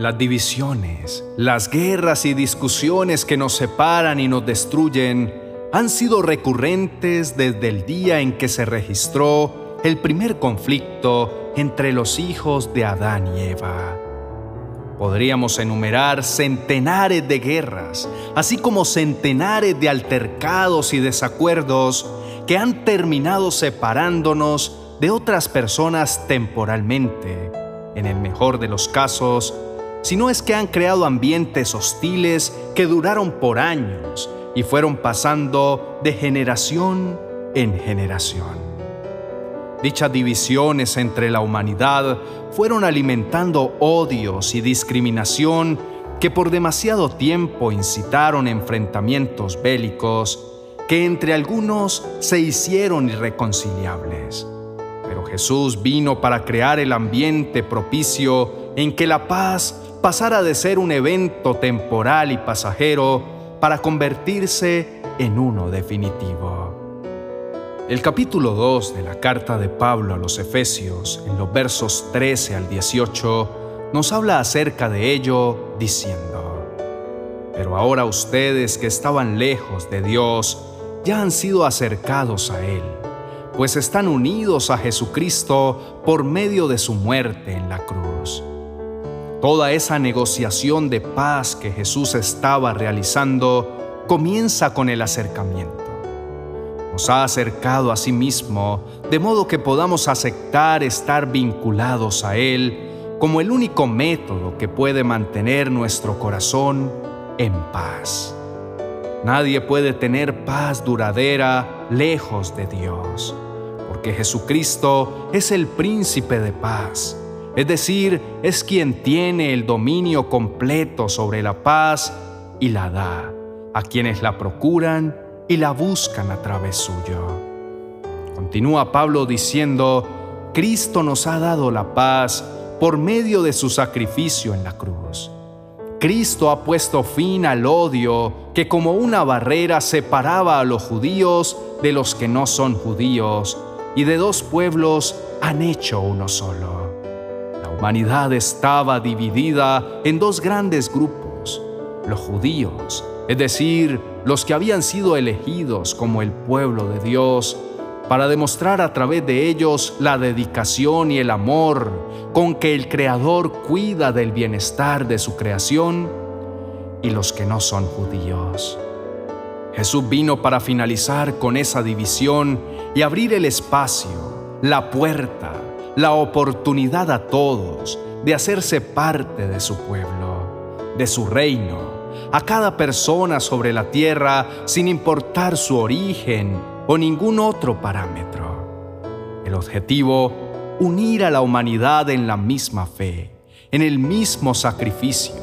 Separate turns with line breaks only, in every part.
Las divisiones, las guerras y discusiones que nos separan y nos destruyen han sido recurrentes desde el día en que se registró el primer conflicto entre los hijos de Adán y Eva. Podríamos enumerar centenares de guerras, así como centenares de altercados y desacuerdos que han terminado separándonos de otras personas temporalmente, en el mejor de los casos, si no es que han creado ambientes hostiles que duraron por años y fueron pasando de generación en generación. Dichas divisiones entre la humanidad fueron alimentando odios y discriminación que por demasiado tiempo incitaron enfrentamientos bélicos que entre algunos se hicieron irreconciliables. Pero Jesús vino para crear el ambiente propicio en que la paz pasara de ser un evento temporal y pasajero para convertirse en uno definitivo. El capítulo 2 de la carta de Pablo a los Efesios, en los versos 13 al 18, nos habla acerca de ello diciendo, Pero ahora ustedes que estaban lejos de Dios, ya han sido acercados a Él, pues están unidos a Jesucristo por medio de su muerte en la cruz. Toda esa negociación de paz que Jesús estaba realizando comienza con el acercamiento nos ha acercado a sí mismo, de modo que podamos aceptar estar vinculados a Él como el único método que puede mantener nuestro corazón en paz. Nadie puede tener paz duradera lejos de Dios, porque Jesucristo es el príncipe de paz, es decir, es quien tiene el dominio completo sobre la paz y la da a quienes la procuran y la buscan a través suyo. Continúa Pablo diciendo, Cristo nos ha dado la paz por medio de su sacrificio en la cruz. Cristo ha puesto fin al odio que como una barrera separaba a los judíos de los que no son judíos, y de dos pueblos han hecho uno solo. Humanidad estaba dividida en dos grandes grupos, los judíos, es decir, los que habían sido elegidos como el pueblo de Dios, para demostrar a través de ellos la dedicación y el amor con que el Creador cuida del bienestar de su creación, y los que no son judíos. Jesús vino para finalizar con esa división y abrir el espacio, la puerta, la oportunidad a todos de hacerse parte de su pueblo, de su reino a cada persona sobre la tierra sin importar su origen o ningún otro parámetro. El objetivo, unir a la humanidad en la misma fe, en el mismo sacrificio,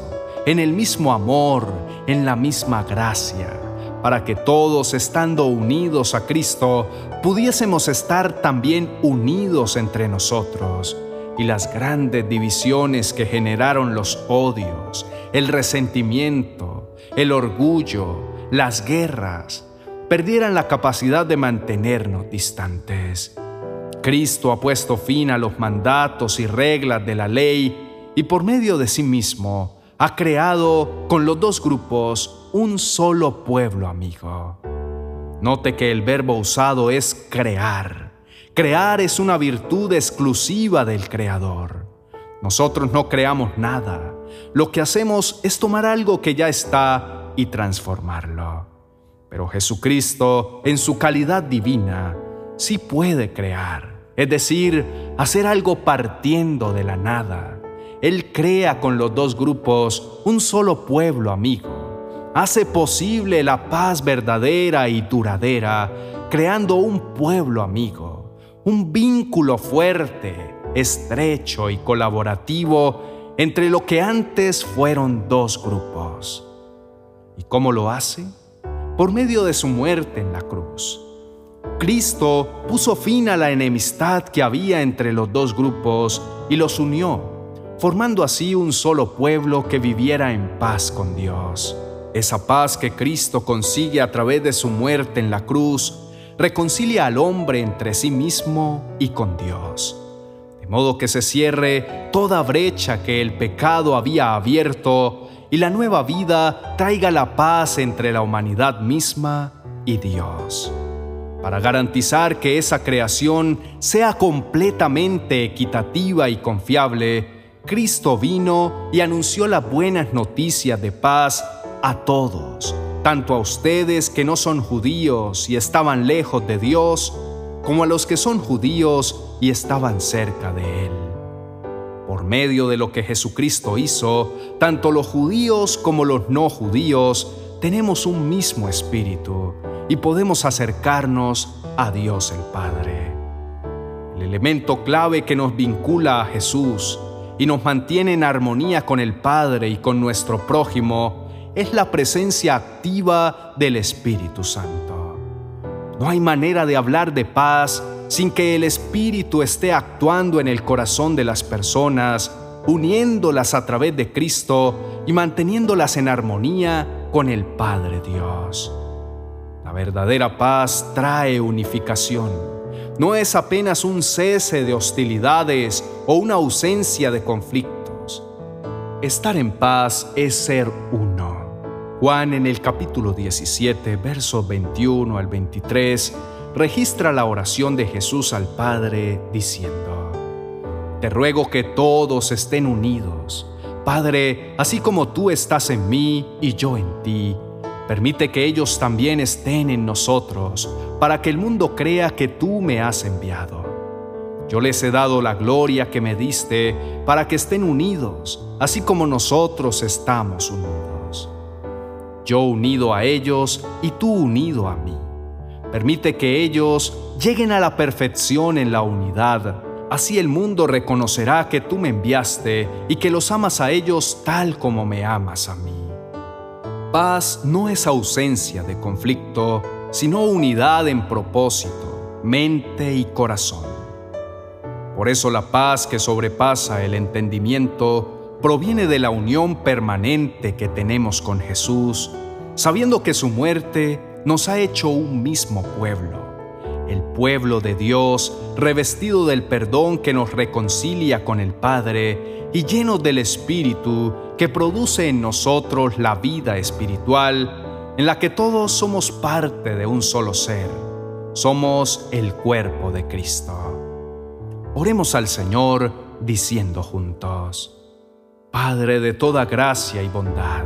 en el mismo amor, en la misma gracia, para que todos, estando unidos a Cristo, pudiésemos estar también unidos entre nosotros y las grandes divisiones que generaron los odios, el resentimiento, el orgullo, las guerras, perdieran la capacidad de mantenernos distantes. Cristo ha puesto fin a los mandatos y reglas de la ley y por medio de sí mismo ha creado con los dos grupos un solo pueblo amigo. Note que el verbo usado es crear. Crear es una virtud exclusiva del Creador. Nosotros no creamos nada. Lo que hacemos es tomar algo que ya está y transformarlo. Pero Jesucristo, en su calidad divina, sí puede crear, es decir, hacer algo partiendo de la nada. Él crea con los dos grupos un solo pueblo amigo. Hace posible la paz verdadera y duradera, creando un pueblo amigo, un vínculo fuerte, estrecho y colaborativo entre lo que antes fueron dos grupos. ¿Y cómo lo hace? Por medio de su muerte en la cruz. Cristo puso fin a la enemistad que había entre los dos grupos y los unió, formando así un solo pueblo que viviera en paz con Dios. Esa paz que Cristo consigue a través de su muerte en la cruz reconcilia al hombre entre sí mismo y con Dios de modo que se cierre toda brecha que el pecado había abierto y la nueva vida traiga la paz entre la humanidad misma y Dios. Para garantizar que esa creación sea completamente equitativa y confiable, Cristo vino y anunció las buenas noticias de paz a todos, tanto a ustedes que no son judíos y estaban lejos de Dios, como a los que son judíos y estaban cerca de Él. Por medio de lo que Jesucristo hizo, tanto los judíos como los no judíos tenemos un mismo espíritu y podemos acercarnos a Dios el Padre. El elemento clave que nos vincula a Jesús y nos mantiene en armonía con el Padre y con nuestro prójimo es la presencia activa del Espíritu Santo. No hay manera de hablar de paz sin que el Espíritu esté actuando en el corazón de las personas, uniéndolas a través de Cristo y manteniéndolas en armonía con el Padre Dios. La verdadera paz trae unificación. No es apenas un cese de hostilidades o una ausencia de conflictos. Estar en paz es ser uno. Juan en el capítulo 17, versos 21 al 23, registra la oración de Jesús al Padre diciendo, Te ruego que todos estén unidos. Padre, así como tú estás en mí y yo en ti, permite que ellos también estén en nosotros, para que el mundo crea que tú me has enviado. Yo les he dado la gloria que me diste para que estén unidos, así como nosotros estamos unidos. Yo unido a ellos y tú unido a mí Permite que ellos lleguen a la perfección en la unidad. Así el mundo reconocerá que tú me enviaste y que los amas a ellos tal como me amas a mí. Paz no es ausencia de conflicto, sino unidad en propósito, mente y corazón. Por eso la paz que sobrepasa el entendimiento proviene de la unión permanente que tenemos con Jesús, sabiendo que su muerte nos ha hecho un mismo pueblo, el pueblo de Dios, revestido del perdón que nos reconcilia con el Padre y lleno del Espíritu que produce en nosotros la vida espiritual, en la que todos somos parte de un solo ser. Somos el cuerpo de Cristo. Oremos al Señor diciendo juntos, Padre de toda gracia y bondad,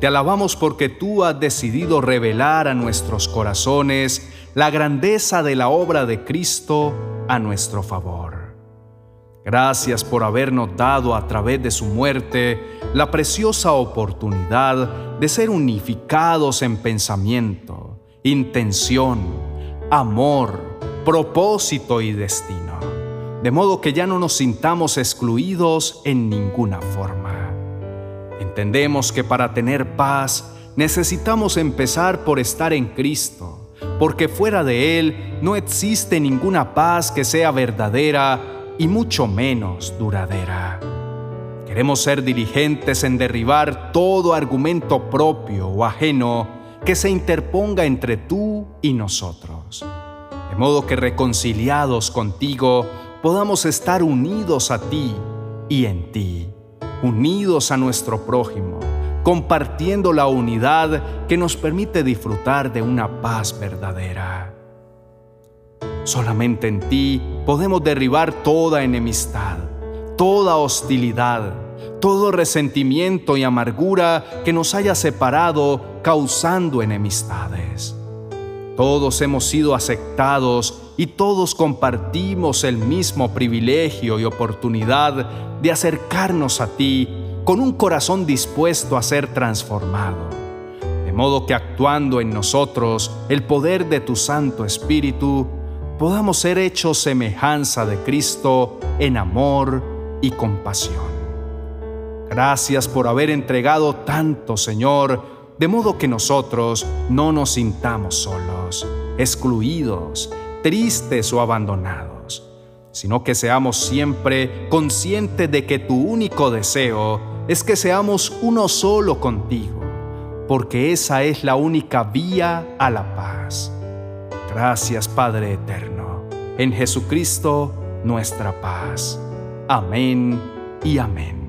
te alabamos porque tú has decidido revelar a nuestros corazones la grandeza de la obra de Cristo a nuestro favor. Gracias por habernos dado a través de su muerte la preciosa oportunidad de ser unificados en pensamiento, intención, amor, propósito y destino, de modo que ya no nos sintamos excluidos en ninguna forma. Entendemos que para tener paz necesitamos empezar por estar en Cristo, porque fuera de Él no existe ninguna paz que sea verdadera y mucho menos duradera. Queremos ser diligentes en derribar todo argumento propio o ajeno que se interponga entre tú y nosotros, de modo que reconciliados contigo podamos estar unidos a ti y en ti unidos a nuestro prójimo, compartiendo la unidad que nos permite disfrutar de una paz verdadera. Solamente en ti podemos derribar toda enemistad, toda hostilidad, todo resentimiento y amargura que nos haya separado causando enemistades. Todos hemos sido aceptados y todos compartimos el mismo privilegio y oportunidad de acercarnos a ti con un corazón dispuesto a ser transformado, de modo que actuando en nosotros el poder de tu Santo Espíritu, podamos ser hechos semejanza de Cristo en amor y compasión. Gracias por haber entregado tanto, Señor, de modo que nosotros no nos sintamos solos, excluidos, tristes o abandonados, sino que seamos siempre conscientes de que tu único deseo es que seamos uno solo contigo, porque esa es la única vía a la paz. Gracias Padre Eterno. En Jesucristo. nuestra paz. Amén y amén.